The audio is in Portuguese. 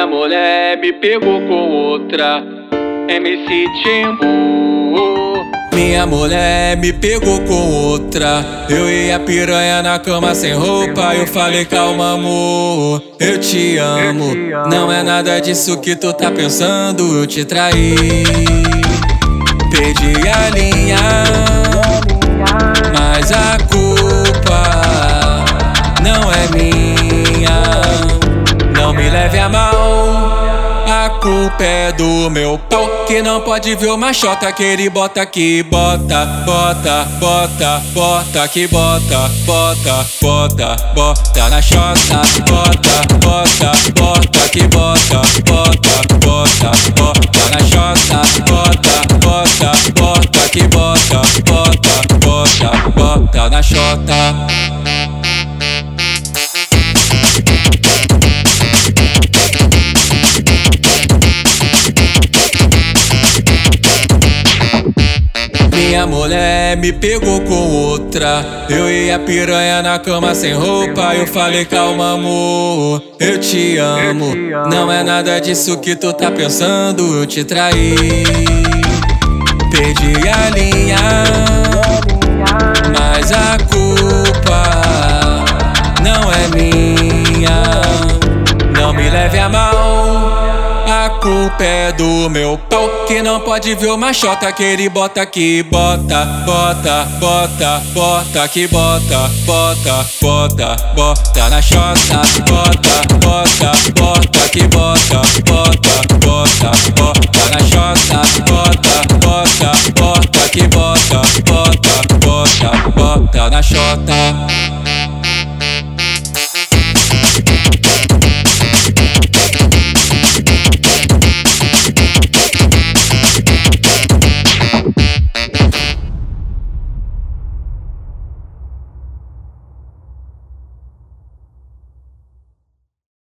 Minha mulher me pegou com outra, MC Timbu. Minha mulher me pegou com outra. Eu e a piranha na cama sem roupa. Eu falei, calma, amor, eu te amo. Não é nada disso que tu tá pensando, eu te traí. Perdi a linha, leve a mal. A culpa é do meu pau Que não pode ver o machota Que ele bota que bota, bota, bota, bota Que bota, bota, bota, bota na chota Bota, bota, bota Que bota, bota, bota, bota na chota Bota, bota, bota Que bota, bota, bota, bota na chota Minha mulher me pegou com outra. Eu e a piranha na cama sem roupa. Eu falei, calma, amor, eu te amo. Não é nada disso que tu tá pensando, eu te traí. Perdi a linha, A culpa é do meu pau Que não pode ver o machota Que ele bota que bota, bota, bota, bota Que bota, bota, bota, bota na chota Bota, bota, bota Que bota, bota, bota, bota na chota Bota, bota, bota Que bota, bota, bota, bota na chota